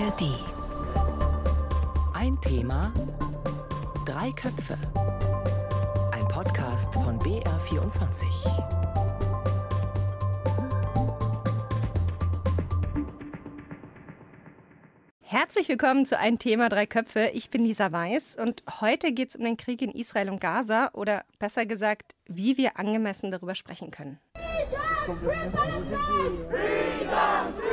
ARD. Ein Thema, drei Köpfe. Ein Podcast von BR24. Herzlich willkommen zu Ein Thema, drei Köpfe. Ich bin Lisa Weiß und heute geht es um den Krieg in Israel und Gaza oder besser gesagt, wie wir angemessen darüber sprechen können. Freedom, free Palestine! Freedom,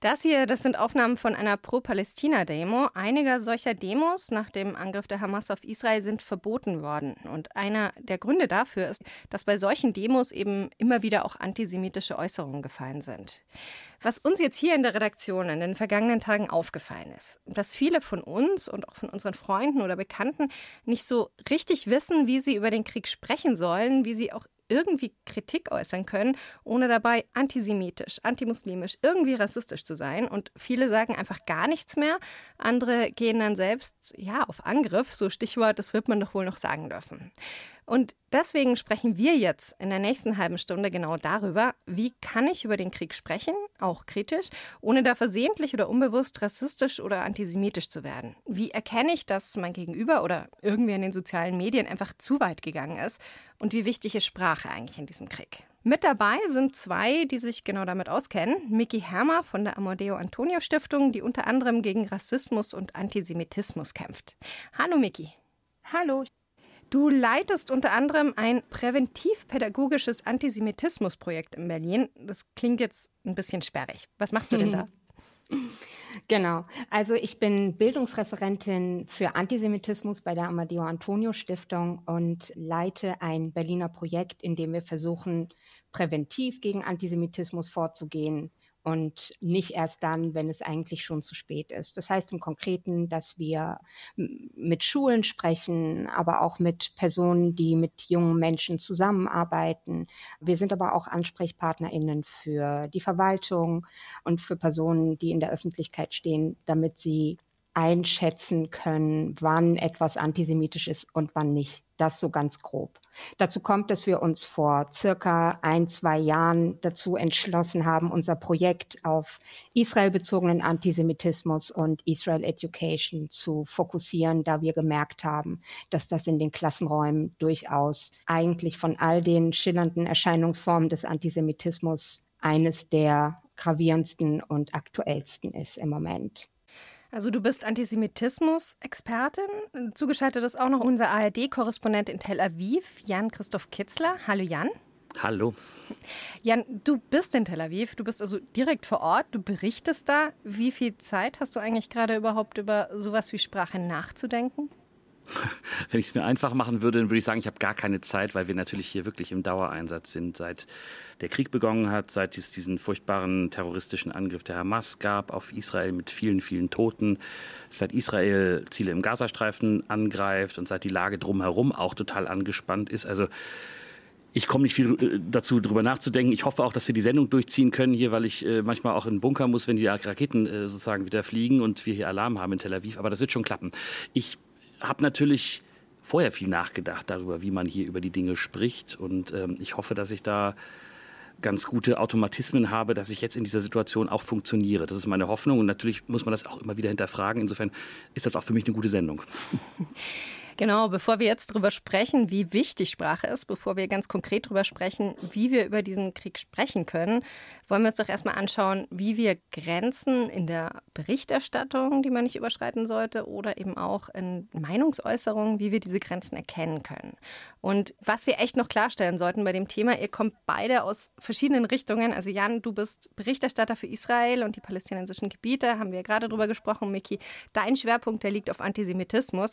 Das hier, das sind Aufnahmen von einer Pro-Palästina-Demo. Einige solcher Demos nach dem Angriff der Hamas auf Israel sind verboten worden. Und einer der Gründe dafür ist, dass bei solchen Demos eben immer wieder auch antisemitische Äußerungen gefallen sind. Was uns jetzt hier in der Redaktion in den vergangenen Tagen aufgefallen ist, dass viele von uns und auch von unseren Freunden oder Bekannten nicht so richtig wissen, wie sie über den Krieg sprechen sollen, wie sie auch irgendwie Kritik äußern können, ohne dabei antisemitisch, antimuslimisch, irgendwie rassistisch zu sein. Und viele sagen einfach gar nichts mehr. Andere gehen dann selbst, ja, auf Angriff. So Stichwort, das wird man doch wohl noch sagen dürfen. Und deswegen sprechen wir jetzt in der nächsten halben Stunde genau darüber, wie kann ich über den Krieg sprechen, auch kritisch, ohne da versehentlich oder unbewusst rassistisch oder antisemitisch zu werden. Wie erkenne ich, dass mein Gegenüber oder irgendwer in den sozialen Medien einfach zu weit gegangen ist? Und wie wichtig ist Sprache eigentlich in diesem Krieg? Mit dabei sind zwei, die sich genau damit auskennen. Miki Hermer von der Amadeo Antonio Stiftung, die unter anderem gegen Rassismus und Antisemitismus kämpft. Hallo Miki. Hallo. Du leitest unter anderem ein präventivpädagogisches Antisemitismusprojekt in Berlin. Das klingt jetzt ein bisschen sperrig. Was machst du denn da? Genau. Also ich bin Bildungsreferentin für Antisemitismus bei der Amadeo Antonio Stiftung und leite ein Berliner Projekt, in dem wir versuchen, präventiv gegen Antisemitismus vorzugehen, und nicht erst dann, wenn es eigentlich schon zu spät ist. Das heißt im Konkreten, dass wir mit Schulen sprechen, aber auch mit Personen, die mit jungen Menschen zusammenarbeiten. Wir sind aber auch Ansprechpartnerinnen für die Verwaltung und für Personen, die in der Öffentlichkeit stehen, damit sie einschätzen können, wann etwas antisemitisch ist und wann nicht. Das so ganz grob. Dazu kommt, dass wir uns vor circa ein, zwei Jahren dazu entschlossen haben, unser Projekt auf Israel bezogenen Antisemitismus und Israel Education zu fokussieren, da wir gemerkt haben, dass das in den Klassenräumen durchaus eigentlich von all den schillernden Erscheinungsformen des Antisemitismus eines der gravierendsten und aktuellsten ist im Moment. Also du bist Antisemitismus-Expertin. Zugeschaltet ist auch noch unser ARD-Korrespondent in Tel Aviv, Jan-Christoph Kitzler. Hallo Jan. Hallo. Jan, du bist in Tel Aviv, du bist also direkt vor Ort, du berichtest da. Wie viel Zeit hast du eigentlich gerade überhaupt über sowas wie Sprache nachzudenken? Wenn ich es mir einfach machen würde, dann würde ich sagen, ich habe gar keine Zeit, weil wir natürlich hier wirklich im Dauereinsatz sind. Seit der Krieg begonnen hat, seit es diesen furchtbaren terroristischen Angriff der Hamas gab auf Israel mit vielen, vielen Toten, seit Israel Ziele im Gazastreifen angreift und seit die Lage drumherum auch total angespannt ist. Also ich komme nicht viel äh, dazu, darüber nachzudenken. Ich hoffe auch, dass wir die Sendung durchziehen können hier, weil ich äh, manchmal auch in den Bunker muss, wenn die Raketen äh, sozusagen wieder fliegen und wir hier Alarm haben in Tel Aviv. Aber das wird schon klappen. Ich habe natürlich vorher viel nachgedacht darüber, wie man hier über die Dinge spricht. Und ähm, ich hoffe, dass ich da ganz gute Automatismen habe, dass ich jetzt in dieser Situation auch funktioniere. Das ist meine Hoffnung und natürlich muss man das auch immer wieder hinterfragen. Insofern ist das auch für mich eine gute Sendung. Genau, bevor wir jetzt darüber sprechen, wie wichtig Sprache ist, bevor wir ganz konkret darüber sprechen, wie wir über diesen Krieg sprechen können, wollen wir uns doch erstmal anschauen, wie wir Grenzen in der Berichterstattung, die man nicht überschreiten sollte, oder eben auch in Meinungsäußerungen, wie wir diese Grenzen erkennen können. Und was wir echt noch klarstellen sollten bei dem Thema, ihr kommt beide aus verschiedenen Richtungen. Also Jan, du bist Berichterstatter für Israel und die palästinensischen Gebiete, haben wir gerade drüber gesprochen. Miki, dein Schwerpunkt, der liegt auf Antisemitismus.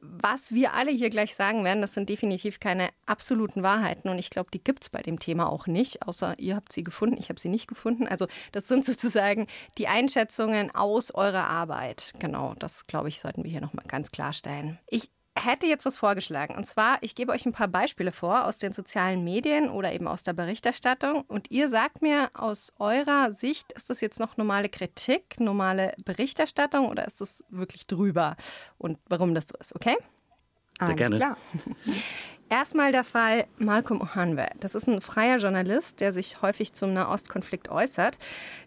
Was wir alle hier gleich sagen werden, das sind definitiv keine absoluten Wahrheiten und ich glaube, die gibt es bei dem Thema auch nicht, außer ihr habt sie gefunden, ich habe sie nicht gefunden. Also das sind sozusagen die Einschätzungen aus eurer Arbeit. Genau, das glaube ich, sollten wir hier nochmal ganz klarstellen. Ich hätte jetzt was vorgeschlagen. Und zwar, ich gebe euch ein paar Beispiele vor aus den sozialen Medien oder eben aus der Berichterstattung. Und ihr sagt mir aus eurer Sicht, ist das jetzt noch normale Kritik, normale Berichterstattung oder ist das wirklich drüber? Und warum das so ist, okay? Sehr Alles gerne. Klar. Erstmal der Fall Malcolm Ohanwe. Das ist ein freier Journalist, der sich häufig zum Nahostkonflikt äußert.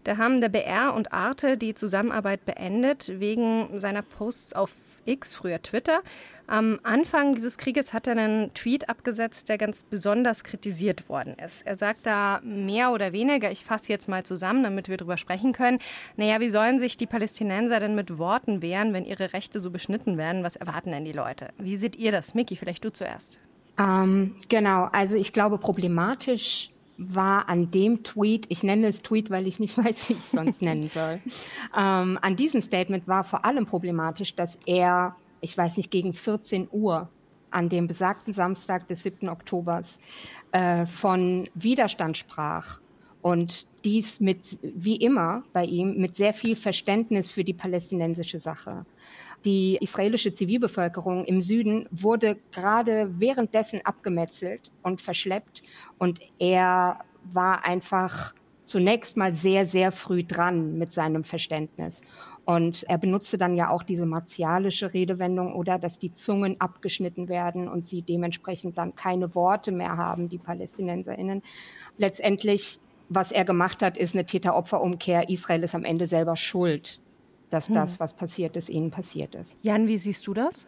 Da haben der BR und Arte die Zusammenarbeit beendet wegen seiner Posts auf X, früher Twitter. Am Anfang dieses Krieges hat er einen Tweet abgesetzt, der ganz besonders kritisiert worden ist. Er sagt da mehr oder weniger, ich fasse jetzt mal zusammen, damit wir darüber sprechen können, naja, wie sollen sich die Palästinenser denn mit Worten wehren, wenn ihre Rechte so beschnitten werden? Was erwarten denn die Leute? Wie seht ihr das? Miki, vielleicht du zuerst. Ähm, genau, also ich glaube, problematisch war an dem Tweet, ich nenne es Tweet, weil ich nicht weiß, wie ich es sonst nennen soll, ähm, an diesem Statement war vor allem problematisch, dass er, ich weiß nicht, gegen 14 Uhr an dem besagten Samstag des 7. Oktobers äh, von Widerstand sprach und dies mit, wie immer bei ihm, mit sehr viel Verständnis für die palästinensische Sache. Die israelische Zivilbevölkerung im Süden wurde gerade währenddessen abgemetzelt und verschleppt. Und er war einfach zunächst mal sehr, sehr früh dran mit seinem Verständnis. Und er benutzte dann ja auch diese martialische Redewendung oder dass die Zungen abgeschnitten werden und sie dementsprechend dann keine Worte mehr haben, die Palästinenserinnen. Letztendlich, was er gemacht hat, ist eine Täter-Opfer-Umkehr. Israel ist am Ende selber schuld dass hm. das, was passiert ist, ihnen passiert ist. Jan, wie siehst du das?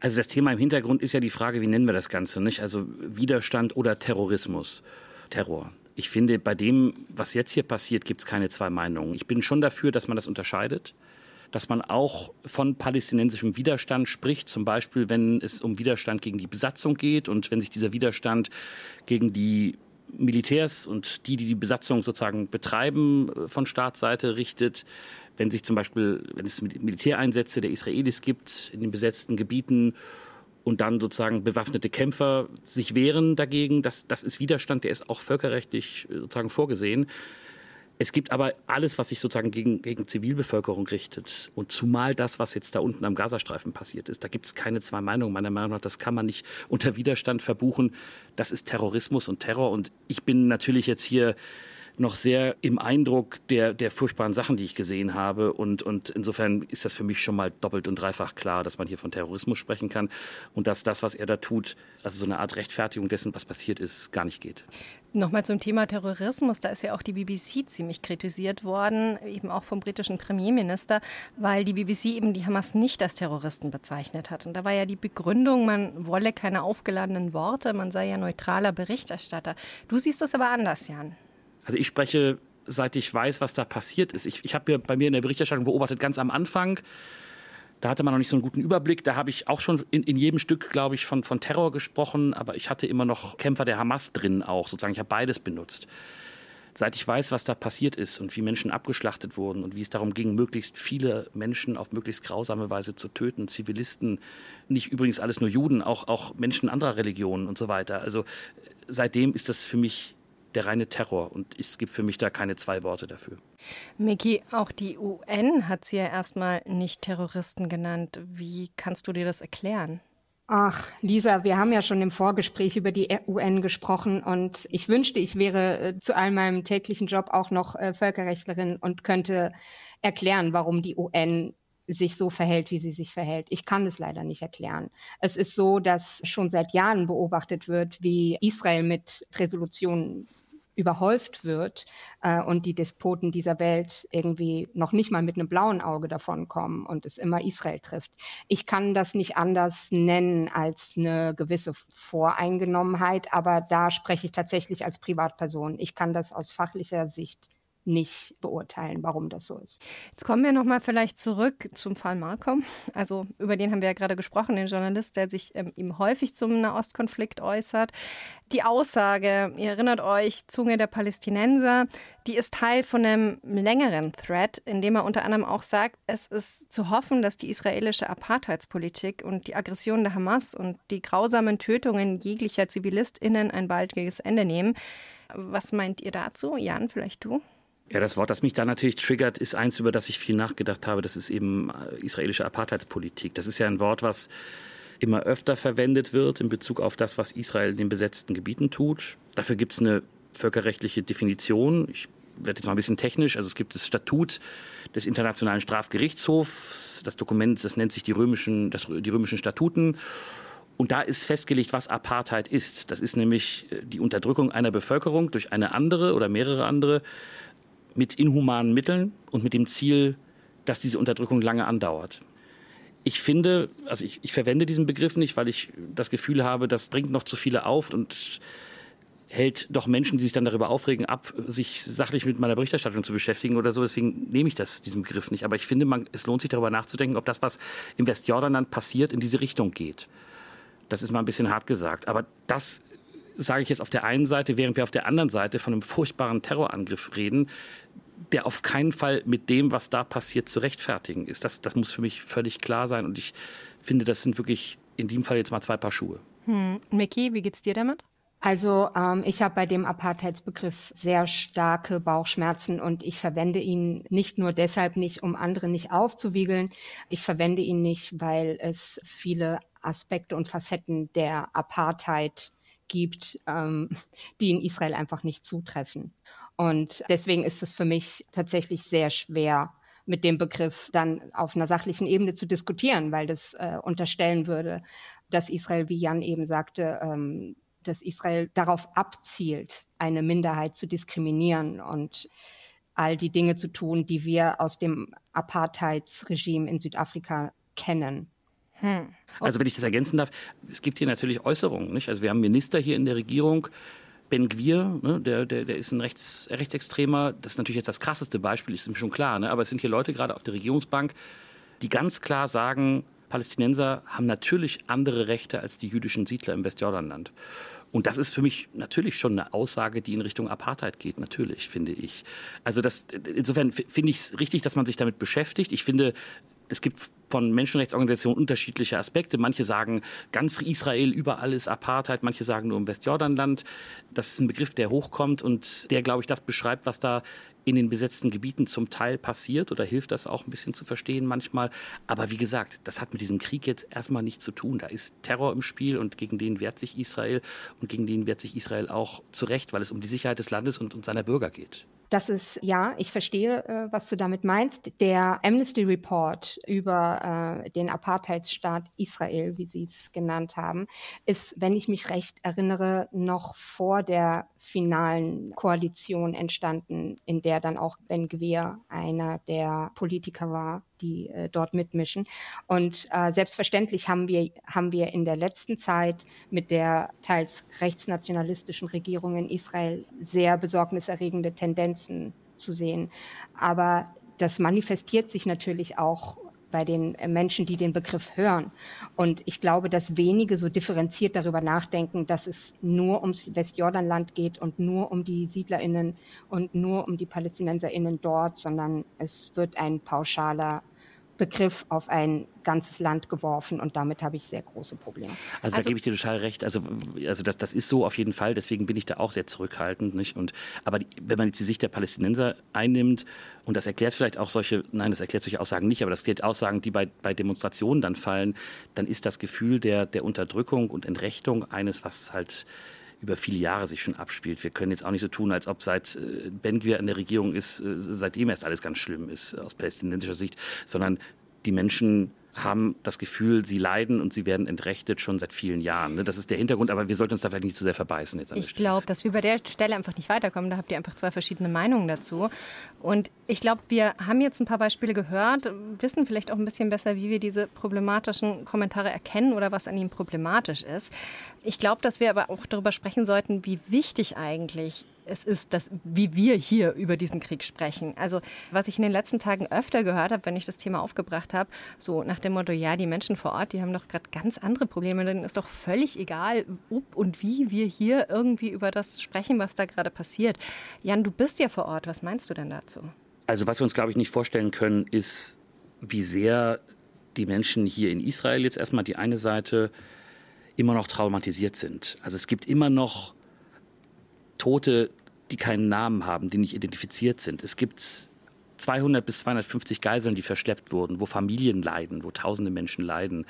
Also das Thema im Hintergrund ist ja die Frage, wie nennen wir das Ganze, nicht? Also Widerstand oder Terrorismus. Terror. Ich finde, bei dem, was jetzt hier passiert, gibt es keine zwei Meinungen. Ich bin schon dafür, dass man das unterscheidet, dass man auch von palästinensischem Widerstand spricht, zum Beispiel, wenn es um Widerstand gegen die Besatzung geht und wenn sich dieser Widerstand gegen die Militärs und die, die die Besatzung sozusagen betreiben, äh, von Staatsseite richtet wenn sich zum Beispiel, wenn es Militäreinsätze der Israelis gibt in den besetzten Gebieten und dann sozusagen bewaffnete Kämpfer sich wehren dagegen, das, das ist Widerstand, der ist auch völkerrechtlich äh, sozusagen vorgesehen. Es gibt aber alles, was sich sozusagen gegen, gegen Zivilbevölkerung richtet. Und zumal das, was jetzt da unten am Gazastreifen passiert ist, da gibt es keine zwei Meinungen. Meiner Meinung nach, das kann man nicht unter Widerstand verbuchen. Das ist Terrorismus und Terror. Und ich bin natürlich jetzt hier noch sehr im Eindruck der, der furchtbaren Sachen, die ich gesehen habe. Und, und insofern ist das für mich schon mal doppelt und dreifach klar, dass man hier von Terrorismus sprechen kann und dass das, was er da tut, also so eine Art Rechtfertigung dessen, was passiert ist, gar nicht geht. Nochmal zum Thema Terrorismus. Da ist ja auch die BBC ziemlich kritisiert worden, eben auch vom britischen Premierminister, weil die BBC eben die Hamas nicht als Terroristen bezeichnet hat. Und da war ja die Begründung, man wolle keine aufgeladenen Worte, man sei ja neutraler Berichterstatter. Du siehst das aber anders, Jan. Also ich spreche, seit ich weiß, was da passiert ist. Ich, ich habe ja bei mir in der Berichterstattung beobachtet, ganz am Anfang, da hatte man noch nicht so einen guten Überblick. Da habe ich auch schon in, in jedem Stück, glaube ich, von, von Terror gesprochen, aber ich hatte immer noch Kämpfer der Hamas drin auch, sozusagen. Ich habe beides benutzt. Seit ich weiß, was da passiert ist und wie Menschen abgeschlachtet wurden und wie es darum ging, möglichst viele Menschen auf möglichst grausame Weise zu töten, Zivilisten, nicht übrigens alles nur Juden, auch, auch Menschen anderer Religionen und so weiter. Also seitdem ist das für mich der reine Terror. Und es gibt für mich da keine zwei Worte dafür. Miki, auch die UN hat sie ja erstmal nicht Terroristen genannt. Wie kannst du dir das erklären? Ach, Lisa, wir haben ja schon im Vorgespräch über die UN gesprochen und ich wünschte, ich wäre äh, zu all meinem täglichen Job auch noch äh, Völkerrechtlerin und könnte erklären, warum die UN sich so verhält, wie sie sich verhält. Ich kann es leider nicht erklären. Es ist so, dass schon seit Jahren beobachtet wird, wie Israel mit Resolutionen überhäuft wird äh, und die Despoten dieser Welt irgendwie noch nicht mal mit einem blauen Auge davonkommen und es immer Israel trifft. Ich kann das nicht anders nennen als eine gewisse Voreingenommenheit, aber da spreche ich tatsächlich als Privatperson. Ich kann das aus fachlicher Sicht nicht beurteilen, warum das so ist. Jetzt kommen wir nochmal vielleicht zurück zum Fall Malcolm. Also über den haben wir ja gerade gesprochen, den Journalist, der sich ähm, eben häufig zum Nahostkonflikt äußert. Die Aussage, ihr erinnert euch, Zunge der Palästinenser, die ist Teil von einem längeren Thread, in dem er unter anderem auch sagt, es ist zu hoffen, dass die israelische Apartheidspolitik und die Aggression der Hamas und die grausamen Tötungen jeglicher ZivilistInnen ein baldiges Ende nehmen. Was meint ihr dazu? Jan, vielleicht du? Ja, das Wort, das mich da natürlich triggert, ist eins, über das ich viel nachgedacht habe. Das ist eben äh, israelische Apartheidspolitik. Das ist ja ein Wort, was immer öfter verwendet wird in Bezug auf das, was Israel in den besetzten Gebieten tut. Dafür gibt es eine völkerrechtliche Definition. Ich werde jetzt mal ein bisschen technisch. Also es gibt das Statut des Internationalen Strafgerichtshofs. Das Dokument, das nennt sich die römischen, das, die römischen Statuten. Und da ist festgelegt, was Apartheid ist. Das ist nämlich äh, die Unterdrückung einer Bevölkerung durch eine andere oder mehrere andere mit inhumanen Mitteln und mit dem Ziel, dass diese Unterdrückung lange andauert. Ich finde, also ich, ich verwende diesen Begriff nicht, weil ich das Gefühl habe, das bringt noch zu viele auf und hält doch Menschen, die sich dann darüber aufregen, ab, sich sachlich mit meiner Berichterstattung zu beschäftigen oder so. Deswegen nehme ich das, diesen Begriff nicht. Aber ich finde, man, es lohnt sich darüber nachzudenken, ob das, was im Westjordanland passiert, in diese Richtung geht. Das ist mal ein bisschen hart gesagt. Aber das sage ich jetzt auf der einen Seite, während wir auf der anderen Seite von einem furchtbaren Terrorangriff reden, der auf keinen Fall mit dem, was da passiert, zu rechtfertigen ist. Das, das muss für mich völlig klar sein. Und ich finde, das sind wirklich in dem Fall jetzt mal zwei Paar Schuhe. Hm. Mickey, wie geht's dir damit? Also ähm, ich habe bei dem Apartheidsbegriff sehr starke Bauchschmerzen und ich verwende ihn nicht nur deshalb nicht, um andere nicht aufzuwiegeln. Ich verwende ihn nicht, weil es viele Aspekte und Facetten der Apartheid gibt, ähm, die in Israel einfach nicht zutreffen. Und deswegen ist es für mich tatsächlich sehr schwer, mit dem Begriff dann auf einer sachlichen Ebene zu diskutieren, weil das äh, unterstellen würde, dass Israel, wie Jan eben sagte, ähm, dass Israel darauf abzielt, eine Minderheit zu diskriminieren und all die Dinge zu tun, die wir aus dem Apartheidsregime in Südafrika kennen. Hm. Also wenn ich das ergänzen darf, es gibt hier natürlich Äußerungen. Nicht? Also wir haben Minister hier in der Regierung, Ben Gwir, ne, der, der, der ist ein Rechts, Rechtsextremer. Das ist natürlich jetzt das krasseste Beispiel, ist mir schon klar. Ne? Aber es sind hier Leute gerade auf der Regierungsbank, die ganz klar sagen, Palästinenser haben natürlich andere Rechte als die jüdischen Siedler im Westjordanland. Und das ist für mich natürlich schon eine Aussage, die in Richtung Apartheid geht, natürlich, finde ich. Also das, insofern finde ich es richtig, dass man sich damit beschäftigt. Ich finde, es gibt von Menschenrechtsorganisationen unterschiedliche Aspekte. Manche sagen, ganz Israel, überall ist Apartheid. Manche sagen nur im Westjordanland. Das ist ein Begriff, der hochkommt und der, glaube ich, das beschreibt, was da in den besetzten Gebieten zum Teil passiert oder hilft das auch ein bisschen zu verstehen manchmal. Aber wie gesagt, das hat mit diesem Krieg jetzt erstmal nichts zu tun. Da ist Terror im Spiel und gegen den wehrt sich Israel und gegen den wehrt sich Israel auch zu Recht, weil es um die Sicherheit des Landes und, und seiner Bürger geht. Das ist, ja, ich verstehe, äh, was du damit meinst. Der Amnesty Report über äh, den Apartheidsstaat Israel, wie sie es genannt haben, ist, wenn ich mich recht erinnere, noch vor der finalen Koalition entstanden, in der dann auch Ben Gvir einer der Politiker war, die äh, dort mitmischen. Und äh, selbstverständlich haben wir, haben wir in der letzten Zeit mit der teils rechtsnationalistischen Regierung in Israel sehr besorgniserregende Tendenzen zu sehen. Aber das manifestiert sich natürlich auch bei den Menschen, die den Begriff hören. Und ich glaube, dass wenige so differenziert darüber nachdenken, dass es nur ums Westjordanland geht und nur um die SiedlerInnen und nur um die PalästinenserInnen dort, sondern es wird ein pauschaler Begriff auf ein ganzes Land geworfen und damit habe ich sehr große Probleme. Also, also da gebe ich dir total recht. Also, also das, das ist so auf jeden Fall. Deswegen bin ich da auch sehr zurückhaltend. Nicht? Und, aber die, wenn man jetzt die Sicht der Palästinenser einnimmt und das erklärt vielleicht auch solche, nein, das erklärt solche Aussagen nicht, aber das erklärt Aussagen, die bei, bei Demonstrationen dann fallen, dann ist das Gefühl der, der Unterdrückung und Entrechtung eines, was halt über viele Jahre sich schon abspielt. Wir können jetzt auch nicht so tun, als ob seit äh, Ben Gvir in der Regierung ist, äh, seitdem erst alles ganz schlimm ist aus palästinensischer Sicht, sondern die Menschen haben das Gefühl, sie leiden und sie werden entrechtet schon seit vielen Jahren. Ne? Das ist der Hintergrund, aber wir sollten uns da vielleicht nicht zu sehr verbeißen. Jetzt ich glaube, dass wir bei der Stelle einfach nicht weiterkommen. Da habt ihr einfach zwei verschiedene Meinungen dazu. Und ich glaube, wir haben jetzt ein paar Beispiele gehört, wissen vielleicht auch ein bisschen besser, wie wir diese problematischen Kommentare erkennen oder was an ihnen problematisch ist. Ich glaube, dass wir aber auch darüber sprechen sollten, wie wichtig eigentlich es ist, dass, wie wir hier über diesen Krieg sprechen. Also was ich in den letzten Tagen öfter gehört habe, wenn ich das Thema aufgebracht habe, so nach dem Motto, ja, die Menschen vor Ort, die haben doch gerade ganz andere Probleme, dann ist doch völlig egal, ob und wie wir hier irgendwie über das sprechen, was da gerade passiert. Jan, du bist ja vor Ort, was meinst du denn dazu? Also was wir uns, glaube ich, nicht vorstellen können, ist, wie sehr die Menschen hier in Israel jetzt erstmal die eine Seite immer noch traumatisiert sind. Also es gibt immer noch Tote, die keinen Namen haben, die nicht identifiziert sind. Es gibt 200 bis 250 Geiseln, die verschleppt wurden, wo Familien leiden, wo tausende Menschen leiden.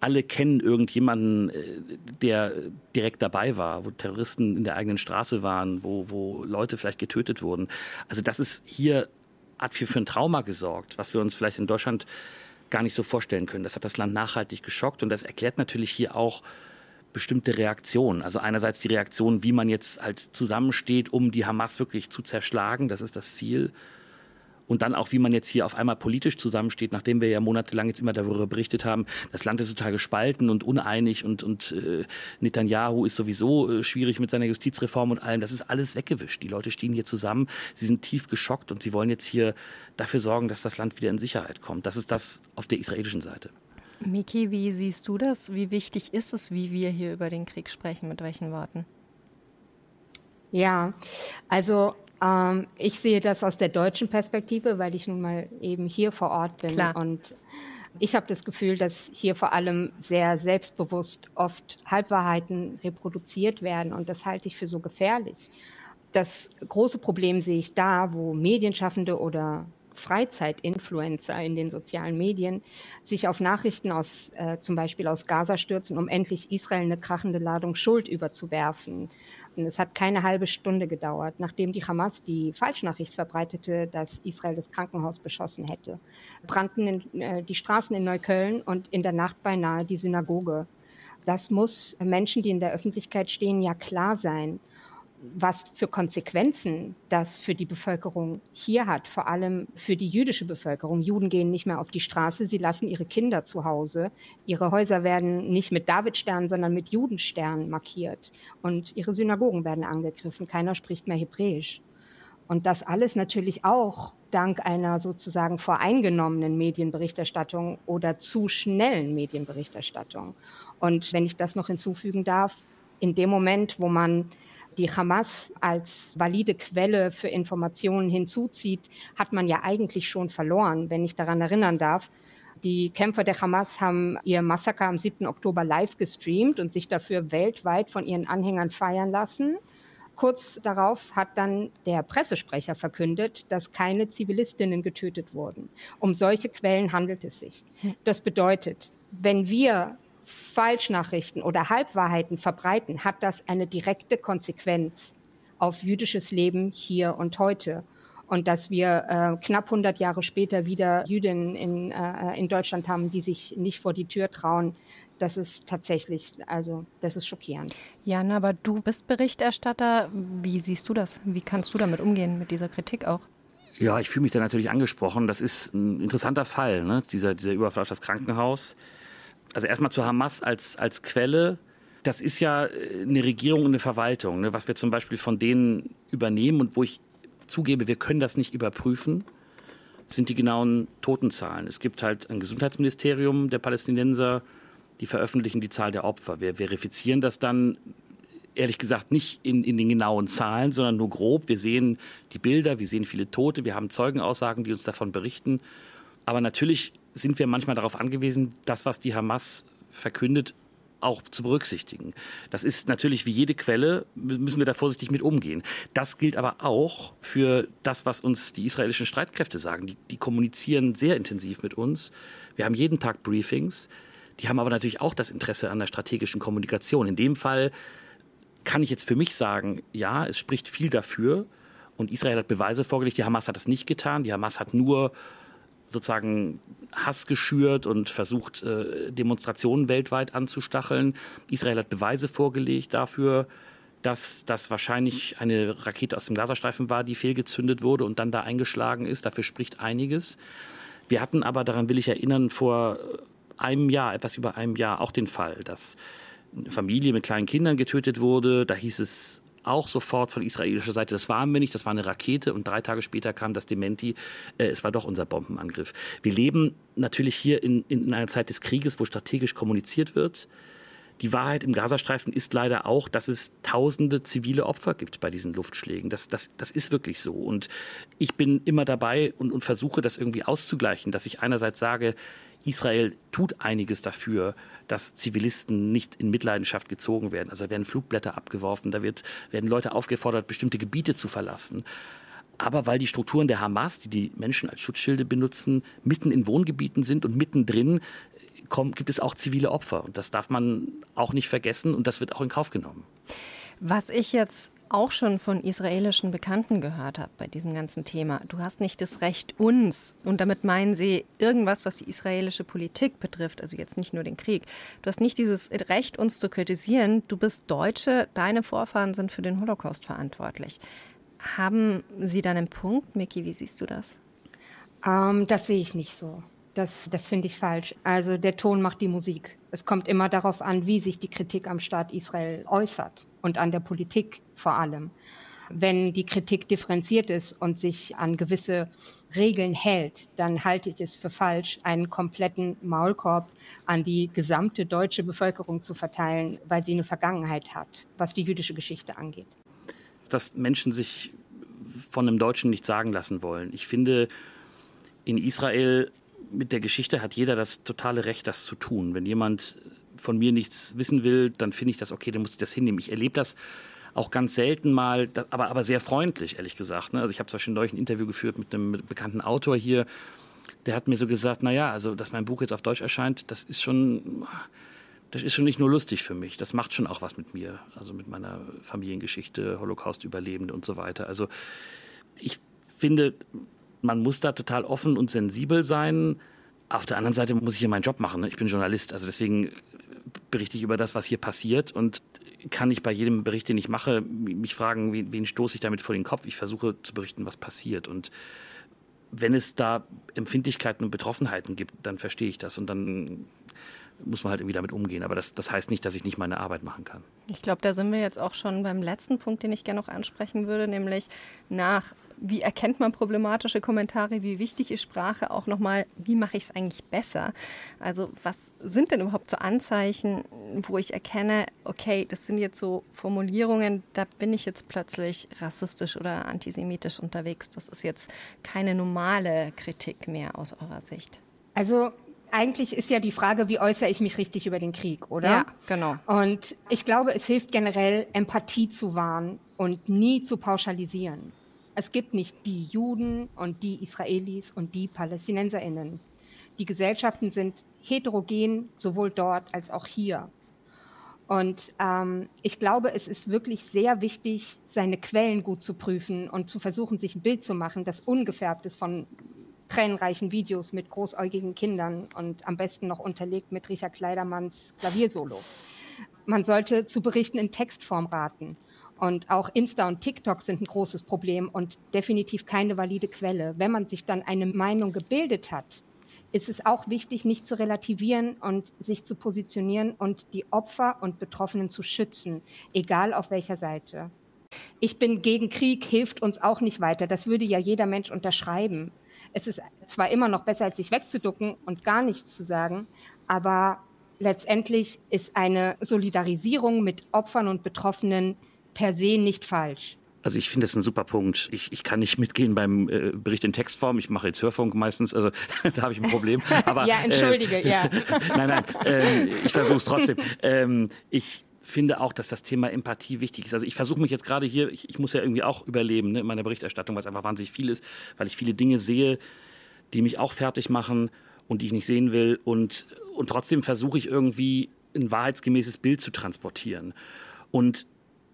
Alle kennen irgendjemanden, äh, der direkt dabei war, wo Terroristen in der eigenen Straße waren, wo, wo Leute vielleicht getötet wurden. Also das ist hier, hat für, für ein Trauma gesorgt, was wir uns vielleicht in Deutschland gar nicht so vorstellen können. Das hat das Land nachhaltig geschockt und das erklärt natürlich hier auch bestimmte Reaktionen. Also einerseits die Reaktion, wie man jetzt halt zusammensteht, um die Hamas wirklich zu zerschlagen, das ist das Ziel. Und dann auch, wie man jetzt hier auf einmal politisch zusammensteht, nachdem wir ja monatelang jetzt immer darüber berichtet haben, das Land ist total gespalten und uneinig und, und äh, Netanyahu ist sowieso äh, schwierig mit seiner Justizreform und allem. Das ist alles weggewischt. Die Leute stehen hier zusammen, sie sind tief geschockt und sie wollen jetzt hier dafür sorgen, dass das Land wieder in Sicherheit kommt. Das ist das auf der israelischen Seite. Miki, wie siehst du das? Wie wichtig ist es, wie wir hier über den Krieg sprechen? Mit welchen Worten? Ja, also ähm, ich sehe das aus der deutschen Perspektive, weil ich nun mal eben hier vor Ort bin. Klar. Und ich habe das Gefühl, dass hier vor allem sehr selbstbewusst oft Halbwahrheiten reproduziert werden. Und das halte ich für so gefährlich. Das große Problem sehe ich da, wo Medienschaffende oder Freizeitinfluencer in den sozialen Medien sich auf Nachrichten aus äh, zum Beispiel aus Gaza stürzen, um endlich Israel eine krachende Ladung Schuld überzuwerfen. Und es hat keine halbe Stunde gedauert, nachdem die Hamas die Falschnachricht verbreitete, dass Israel das Krankenhaus beschossen hätte, brannten in, äh, die Straßen in Neukölln und in der Nacht beinahe die Synagoge. Das muss Menschen, die in der Öffentlichkeit stehen, ja klar sein was für Konsequenzen das für die Bevölkerung hier hat, vor allem für die jüdische Bevölkerung. Juden gehen nicht mehr auf die Straße, sie lassen ihre Kinder zu Hause. Ihre Häuser werden nicht mit Davidsternen, sondern mit Judensternen markiert. Und ihre Synagogen werden angegriffen. Keiner spricht mehr Hebräisch. Und das alles natürlich auch dank einer sozusagen voreingenommenen Medienberichterstattung oder zu schnellen Medienberichterstattung. Und wenn ich das noch hinzufügen darf, in dem Moment, wo man die Hamas als valide Quelle für Informationen hinzuzieht, hat man ja eigentlich schon verloren, wenn ich daran erinnern darf. Die Kämpfer der Hamas haben ihr Massaker am 7. Oktober live gestreamt und sich dafür weltweit von ihren Anhängern feiern lassen. Kurz darauf hat dann der Pressesprecher verkündet, dass keine Zivilistinnen getötet wurden. Um solche Quellen handelt es sich. Das bedeutet, wenn wir Falschnachrichten oder Halbwahrheiten verbreiten, hat das eine direkte Konsequenz auf jüdisches Leben hier und heute. Und dass wir äh, knapp 100 Jahre später wieder Jüdinnen in, äh, in Deutschland haben, die sich nicht vor die Tür trauen, das ist tatsächlich, also das ist schockierend. Jan, aber du bist Berichterstatter. Wie siehst du das? Wie kannst du damit umgehen, mit dieser Kritik auch? Ja, ich fühle mich da natürlich angesprochen. Das ist ein interessanter Fall, ne? dieser, dieser Überfall auf das Krankenhaus also erstmal zu Hamas als, als Quelle. Das ist ja äh, eine Regierung und eine Verwaltung, ne, was wir zum Beispiel von denen übernehmen und wo ich zugebe, wir können das nicht überprüfen, sind die genauen Totenzahlen. Es gibt halt ein Gesundheitsministerium der Palästinenser, die veröffentlichen die Zahl der Opfer. Wir verifizieren das dann ehrlich gesagt nicht in, in den genauen Zahlen, sondern nur grob. Wir sehen die Bilder, wir sehen viele Tote, wir haben Zeugenaussagen, die uns davon berichten. Aber natürlich sind wir manchmal darauf angewiesen, das, was die Hamas verkündet, auch zu berücksichtigen. Das ist natürlich wie jede Quelle, müssen wir da vorsichtig mit umgehen. Das gilt aber auch für das, was uns die israelischen Streitkräfte sagen. Die, die kommunizieren sehr intensiv mit uns. Wir haben jeden Tag Briefings. Die haben aber natürlich auch das Interesse an der strategischen Kommunikation. In dem Fall kann ich jetzt für mich sagen, ja, es spricht viel dafür. Und Israel hat Beweise vorgelegt. Die Hamas hat das nicht getan. Die Hamas hat nur sozusagen Hass geschürt und versucht, äh, Demonstrationen weltweit anzustacheln. Israel hat Beweise vorgelegt dafür, dass das wahrscheinlich eine Rakete aus dem Gazastreifen war, die fehlgezündet wurde und dann da eingeschlagen ist. Dafür spricht einiges. Wir hatten aber, daran will ich erinnern, vor einem Jahr, etwas über einem Jahr auch den Fall, dass eine Familie mit kleinen Kindern getötet wurde. Da hieß es auch sofort von israelischer Seite, das waren wir nicht, das war eine Rakete und drei Tage später kam das Dementi, äh, es war doch unser Bombenangriff. Wir leben natürlich hier in, in einer Zeit des Krieges, wo strategisch kommuniziert wird. Die Wahrheit im Gazastreifen ist leider auch, dass es tausende zivile Opfer gibt bei diesen Luftschlägen. Das, das, das ist wirklich so. Und ich bin immer dabei und, und versuche das irgendwie auszugleichen, dass ich einerseits sage, Israel tut einiges dafür, dass Zivilisten nicht in Mitleidenschaft gezogen werden. Also werden Flugblätter abgeworfen, da wird, werden Leute aufgefordert, bestimmte Gebiete zu verlassen. Aber weil die Strukturen der Hamas, die die Menschen als Schutzschilde benutzen, mitten in Wohngebieten sind und mittendrin kommt, gibt es auch zivile Opfer. Und das darf man auch nicht vergessen und das wird auch in Kauf genommen. Was ich jetzt auch schon von israelischen Bekannten gehört habe bei diesem ganzen Thema. Du hast nicht das Recht, uns, und damit meinen sie irgendwas, was die israelische Politik betrifft, also jetzt nicht nur den Krieg. Du hast nicht dieses Recht, uns zu kritisieren. Du bist Deutsche, deine Vorfahren sind für den Holocaust verantwortlich. Haben Sie dann einen Punkt, Miki? Wie siehst du das? Ähm, das sehe ich nicht so. Das, das finde ich falsch. Also der Ton macht die Musik. Es kommt immer darauf an, wie sich die Kritik am Staat Israel äußert und an der Politik vor allem. Wenn die Kritik differenziert ist und sich an gewisse Regeln hält, dann halte ich es für falsch, einen kompletten Maulkorb an die gesamte deutsche Bevölkerung zu verteilen, weil sie eine Vergangenheit hat, was die jüdische Geschichte angeht. Dass Menschen sich von einem Deutschen nicht sagen lassen wollen. Ich finde, in Israel mit der Geschichte hat jeder das totale Recht, das zu tun. Wenn jemand von mir nichts wissen will, dann finde ich das okay, dann muss ich das hinnehmen. Ich erlebe das auch ganz selten mal, aber, aber sehr freundlich, ehrlich gesagt. Ne? Also ich habe zum Beispiel neulich ein Interview geführt mit einem bekannten Autor hier, der hat mir so gesagt, naja, also dass mein Buch jetzt auf Deutsch erscheint, das ist schon, das ist schon nicht nur lustig für mich, das macht schon auch was mit mir, also mit meiner Familiengeschichte, Holocaust-Überlebende und so weiter. Also ich finde, man muss da total offen und sensibel sein. Auf der anderen Seite muss ich hier meinen Job machen. Ne? Ich bin Journalist, also deswegen berichte ich über das, was hier passiert und kann ich bei jedem Bericht, den ich mache, mich fragen, wen, wen stoße ich damit vor den Kopf? Ich versuche zu berichten, was passiert und wenn es da Empfindlichkeiten und Betroffenheiten gibt, dann verstehe ich das und dann muss man halt irgendwie damit umgehen. Aber das, das heißt nicht, dass ich nicht meine Arbeit machen kann. Ich glaube, da sind wir jetzt auch schon beim letzten Punkt, den ich gerne noch ansprechen würde, nämlich nach wie erkennt man problematische Kommentare, wie wichtig ist Sprache, auch nochmal, wie mache ich es eigentlich besser? Also was sind denn überhaupt so Anzeichen, wo ich erkenne, okay, das sind jetzt so Formulierungen, da bin ich jetzt plötzlich rassistisch oder antisemitisch unterwegs. Das ist jetzt keine normale Kritik mehr aus eurer Sicht. Also eigentlich ist ja die Frage, wie äußere ich mich richtig über den Krieg, oder? Ja, genau. Und ich glaube, es hilft generell, Empathie zu wahren und nie zu pauschalisieren. Es gibt nicht die Juden und die Israelis und die Palästinenserinnen. Die Gesellschaften sind heterogen, sowohl dort als auch hier. Und ähm, ich glaube, es ist wirklich sehr wichtig, seine Quellen gut zu prüfen und zu versuchen, sich ein Bild zu machen, das ungefärbt ist von tränenreichen Videos mit großäugigen Kindern und am besten noch unterlegt mit Richard Kleidermanns Klaviersolo. Man sollte zu Berichten in Textform raten. Und auch Insta und TikTok sind ein großes Problem und definitiv keine valide Quelle. Wenn man sich dann eine Meinung gebildet hat, ist es auch wichtig, nicht zu relativieren und sich zu positionieren und die Opfer und Betroffenen zu schützen, egal auf welcher Seite. Ich bin gegen Krieg, hilft uns auch nicht weiter. Das würde ja jeder Mensch unterschreiben. Es ist zwar immer noch besser, als sich wegzuducken und gar nichts zu sagen, aber letztendlich ist eine Solidarisierung mit Opfern und Betroffenen per se nicht falsch. Also ich finde das ein super Punkt. Ich, ich kann nicht mitgehen beim äh, Bericht in Textform. Ich mache jetzt Hörfunk meistens, also da habe ich ein Problem. Aber, ja, entschuldige, äh, ja. nein, nein, äh, ich versuche es trotzdem. Ähm, ich finde auch, dass das Thema Empathie wichtig ist. Also ich versuche mich jetzt gerade hier, ich, ich, muss ja irgendwie auch überleben ne, in meiner Berichterstattung, weil es einfach wahnsinnig viel ist, weil ich viele Dinge sehe, die mich auch fertig machen und die ich nicht sehen will. Und, und trotzdem versuche ich irgendwie ein wahrheitsgemäßes Bild zu transportieren. Und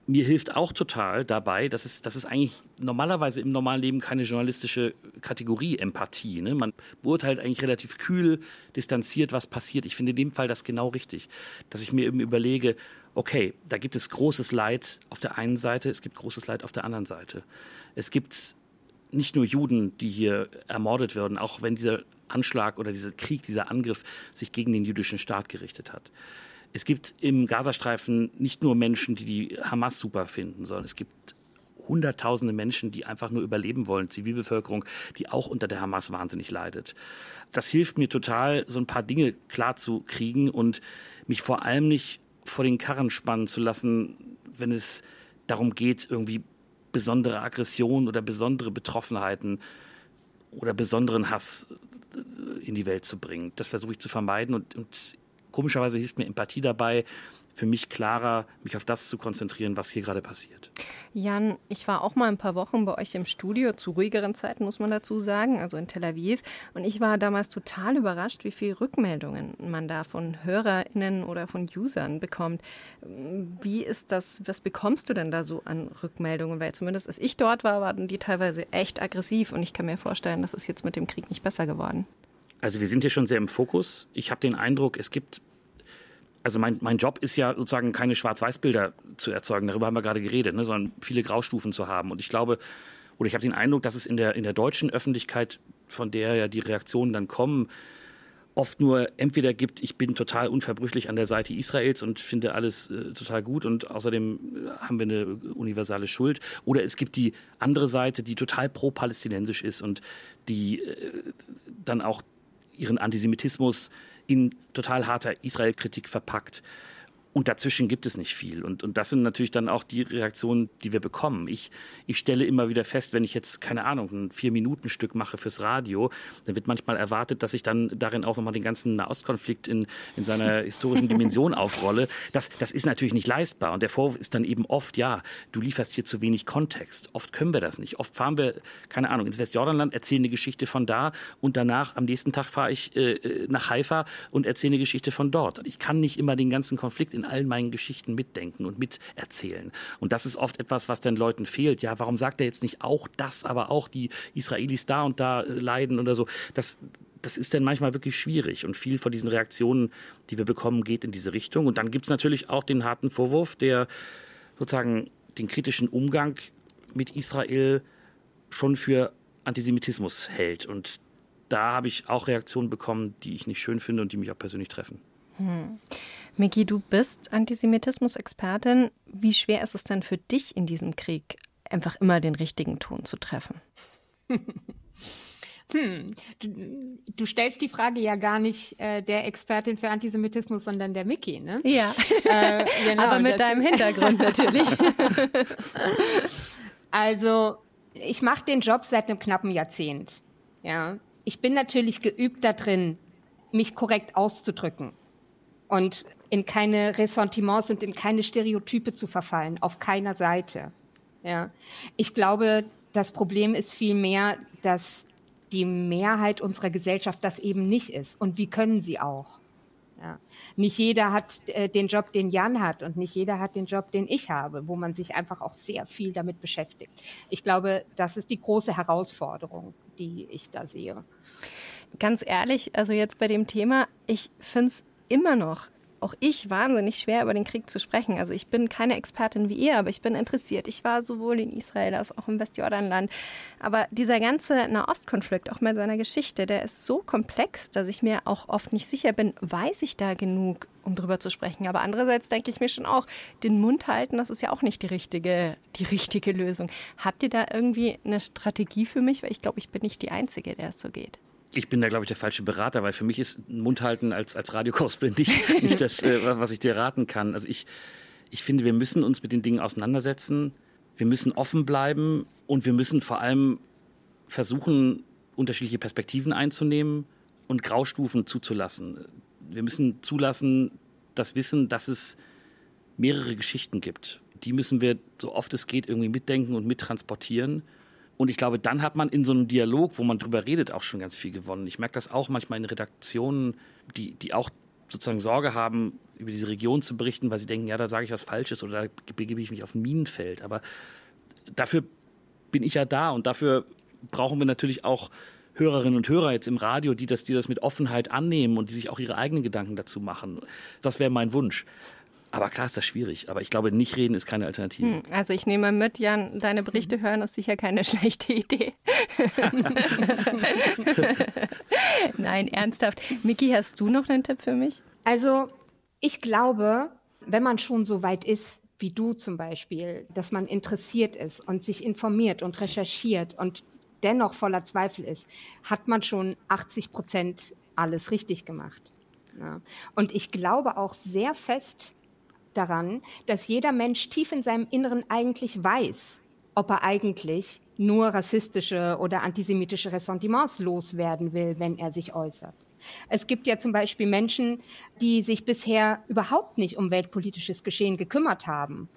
mir hilft auch total dabei, dass es, das ist eigentlich normalerweise im normalen Leben keine journalistische Kategorie Empathie. Ne? Man beurteilt eigentlich relativ kühl, distanziert, was passiert. Ich finde in dem Fall das genau richtig, dass ich mir eben überlege, okay, da gibt es großes Leid auf der einen Seite, es gibt großes Leid auf der anderen Seite. Es gibt nicht nur Juden, die hier ermordet werden, auch wenn dieser Anschlag oder dieser Krieg, dieser Angriff sich gegen den jüdischen Staat gerichtet hat es gibt im Gazastreifen nicht nur Menschen, die die Hamas super finden, sondern es gibt Hunderttausende Menschen, die einfach nur überleben wollen, Zivilbevölkerung, die auch unter der Hamas wahnsinnig leidet. Das hilft mir total, so ein paar Dinge klar zu kriegen und mich vor allem nicht vor den Karren spannen zu lassen, wenn es darum geht, irgendwie besondere Aggressionen oder besondere Betroffenheiten oder besonderen Hass in die Welt zu bringen. Das versuche ich zu vermeiden und, und komischerweise hilft mir Empathie dabei, für mich klarer, mich auf das zu konzentrieren, was hier gerade passiert. Jan, ich war auch mal ein paar Wochen bei euch im Studio, zu ruhigeren Zeiten muss man dazu sagen, also in Tel Aviv. Und ich war damals total überrascht, wie viele Rückmeldungen man da von HörerInnen oder von Usern bekommt. Wie ist das, was bekommst du denn da so an Rückmeldungen? Weil zumindest als ich dort war, waren die teilweise echt aggressiv und ich kann mir vorstellen, das ist jetzt mit dem Krieg nicht besser geworden. Also wir sind hier schon sehr im Fokus. Ich habe den Eindruck, es gibt also mein, mein Job ist ja sozusagen keine Schwarz-Weiß-Bilder zu erzeugen, darüber haben wir gerade geredet, ne, sondern viele Graustufen zu haben. Und ich glaube, oder ich habe den Eindruck, dass es in der, in der deutschen Öffentlichkeit, von der ja die Reaktionen dann kommen, oft nur entweder gibt, ich bin total unverbrüchlich an der Seite Israels und finde alles äh, total gut und außerdem äh, haben wir eine universale Schuld, oder es gibt die andere Seite, die total pro-palästinensisch ist und die äh, dann auch ihren Antisemitismus in total harter Israel-Kritik verpackt. Und dazwischen gibt es nicht viel. Und, und das sind natürlich dann auch die Reaktionen, die wir bekommen. Ich, ich stelle immer wieder fest, wenn ich jetzt, keine Ahnung, ein Vier-Minuten-Stück mache fürs Radio, dann wird manchmal erwartet, dass ich dann darin auch nochmal den ganzen Nahostkonflikt in, in seiner historischen Dimension aufrolle. Das, das ist natürlich nicht leistbar. Und der Vorwurf ist dann eben oft, ja, du lieferst hier zu wenig Kontext. Oft können wir das nicht. Oft fahren wir, keine Ahnung, ins Westjordanland, erzählen eine Geschichte von da und danach, am nächsten Tag fahre ich äh, äh nach Haifa und erzähle eine Geschichte von dort. Ich kann nicht immer den ganzen Konflikt in in allen meinen Geschichten mitdenken und miterzählen. Und das ist oft etwas, was den Leuten fehlt. Ja, warum sagt er jetzt nicht auch das, aber auch die Israelis da und da äh, leiden oder so? Das, das ist dann manchmal wirklich schwierig. Und viel von diesen Reaktionen, die wir bekommen, geht in diese Richtung. Und dann gibt es natürlich auch den harten Vorwurf, der sozusagen den kritischen Umgang mit Israel schon für Antisemitismus hält. Und da habe ich auch Reaktionen bekommen, die ich nicht schön finde und die mich auch persönlich treffen. Hm. Miki, du bist Antisemitismus-Expertin. Wie schwer ist es denn für dich in diesem Krieg, einfach immer den richtigen Ton zu treffen? Hm, du, du, stellst die Frage ja gar nicht äh, der Expertin für Antisemitismus, sondern der Miki, ne? Ja, äh, genau, aber mit deinem Hintergrund natürlich. also, ich mache den Job seit einem knappen Jahrzehnt. Ja, ich bin natürlich geübt darin, mich korrekt auszudrücken und in keine Ressentiments und in keine Stereotype zu verfallen, auf keiner Seite. Ja. Ich glaube, das Problem ist vielmehr, dass die Mehrheit unserer Gesellschaft das eben nicht ist. Und wie können sie auch? Ja. Nicht jeder hat äh, den Job, den Jan hat und nicht jeder hat den Job, den ich habe, wo man sich einfach auch sehr viel damit beschäftigt. Ich glaube, das ist die große Herausforderung, die ich da sehe. Ganz ehrlich, also jetzt bei dem Thema, ich finde es immer noch auch ich wahnsinnig schwer über den Krieg zu sprechen. Also ich bin keine Expertin wie ihr, aber ich bin interessiert. Ich war sowohl in Israel als auch im Westjordanland. Aber dieser ganze Nahostkonflikt, auch mit seiner Geschichte, der ist so komplex, dass ich mir auch oft nicht sicher bin, weiß ich da genug, um drüber zu sprechen. Aber andererseits denke ich mir schon auch, den Mund halten, das ist ja auch nicht die richtige, die richtige Lösung. Habt ihr da irgendwie eine Strategie für mich? Weil ich glaube, ich bin nicht die Einzige, der es so geht. Ich bin da, glaube ich, der falsche Berater, weil für mich ist Mund halten als, als Radiokorrespondent nicht, nicht das, äh, was ich dir raten kann. Also ich, ich finde, wir müssen uns mit den Dingen auseinandersetzen. Wir müssen offen bleiben und wir müssen vor allem versuchen, unterschiedliche Perspektiven einzunehmen und Graustufen zuzulassen. Wir müssen zulassen, das Wissen, dass es mehrere Geschichten gibt. Die müssen wir, so oft es geht, irgendwie mitdenken und mittransportieren. Und ich glaube, dann hat man in so einem Dialog, wo man drüber redet, auch schon ganz viel gewonnen. Ich merke das auch manchmal in Redaktionen, die, die auch sozusagen Sorge haben, über diese Region zu berichten, weil sie denken, ja, da sage ich was Falsches oder da begebe ich mich auf ein Minenfeld. Aber dafür bin ich ja da und dafür brauchen wir natürlich auch Hörerinnen und Hörer jetzt im Radio, die das, die das mit Offenheit annehmen und die sich auch ihre eigenen Gedanken dazu machen. Das wäre mein Wunsch. Aber klar ist das schwierig. Aber ich glaube, nicht reden ist keine Alternative. Hm, also ich nehme mit, Jan, deine Berichte hören ist sicher keine schlechte Idee. Nein, ernsthaft. Miki, hast du noch einen Tipp für mich? Also ich glaube, wenn man schon so weit ist, wie du zum Beispiel, dass man interessiert ist und sich informiert und recherchiert und dennoch voller Zweifel ist, hat man schon 80 Prozent alles richtig gemacht. Ja. Und ich glaube auch sehr fest, daran, dass jeder Mensch tief in seinem Inneren eigentlich weiß, ob er eigentlich nur rassistische oder antisemitische Ressentiments loswerden will, wenn er sich äußert. Es gibt ja zum Beispiel Menschen, die sich bisher überhaupt nicht um weltpolitisches Geschehen gekümmert haben.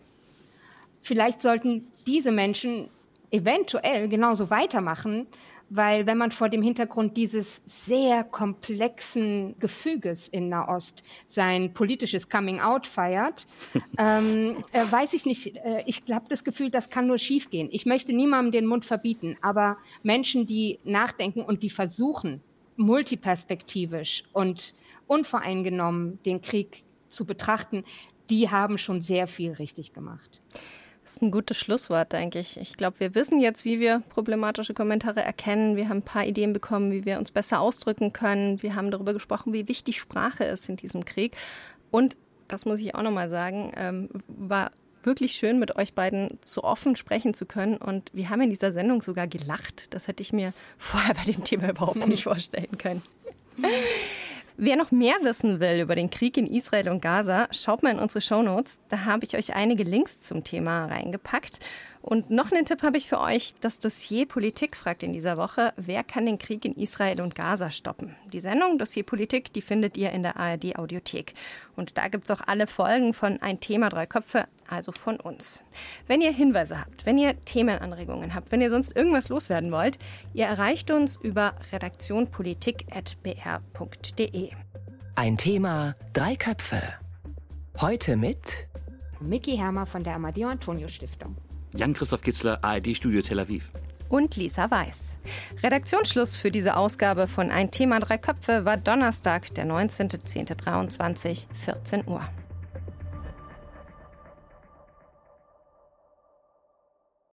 Vielleicht sollten diese Menschen eventuell genauso weitermachen, weil wenn man vor dem Hintergrund dieses sehr komplexen Gefüges in Nahost sein politisches Coming-out feiert, ähm, äh, weiß ich nicht, äh, ich habe das Gefühl, das kann nur schiefgehen. Ich möchte niemandem den Mund verbieten, aber Menschen, die nachdenken und die versuchen, multiperspektivisch und unvoreingenommen den Krieg zu betrachten, die haben schon sehr viel richtig gemacht. Das ist ein gutes Schlusswort, denke ich. Ich glaube, wir wissen jetzt, wie wir problematische Kommentare erkennen. Wir haben ein paar Ideen bekommen, wie wir uns besser ausdrücken können. Wir haben darüber gesprochen, wie wichtig Sprache ist in diesem Krieg. Und das muss ich auch nochmal sagen, ähm, war wirklich schön, mit euch beiden so offen sprechen zu können. Und wir haben in dieser Sendung sogar gelacht. Das hätte ich mir vorher bei dem Thema überhaupt nicht vorstellen können. Wer noch mehr wissen will über den Krieg in Israel und Gaza, schaut mal in unsere Shownotes. Da habe ich euch einige Links zum Thema reingepackt. Und noch einen Tipp habe ich für euch. Das Dossier Politik fragt in dieser Woche, wer kann den Krieg in Israel und Gaza stoppen? Die Sendung Dossier Politik, die findet ihr in der ARD Audiothek. Und da gibt es auch alle Folgen von Ein Thema, drei Köpfe, also von uns. Wenn ihr Hinweise habt, wenn ihr Themenanregungen habt, wenn ihr sonst irgendwas loswerden wollt, ihr erreicht uns über redaktionpolitik.br.de. Ein Thema, drei Köpfe. Heute mit Miki Hermer von der Amadeo Antonio Stiftung. Jan-Christoph Kitzler, ARD Studio Tel Aviv. Und Lisa Weiß. Redaktionsschluss für diese Ausgabe von Ein Thema Drei Köpfe war Donnerstag, der 19.10.23, 14 Uhr.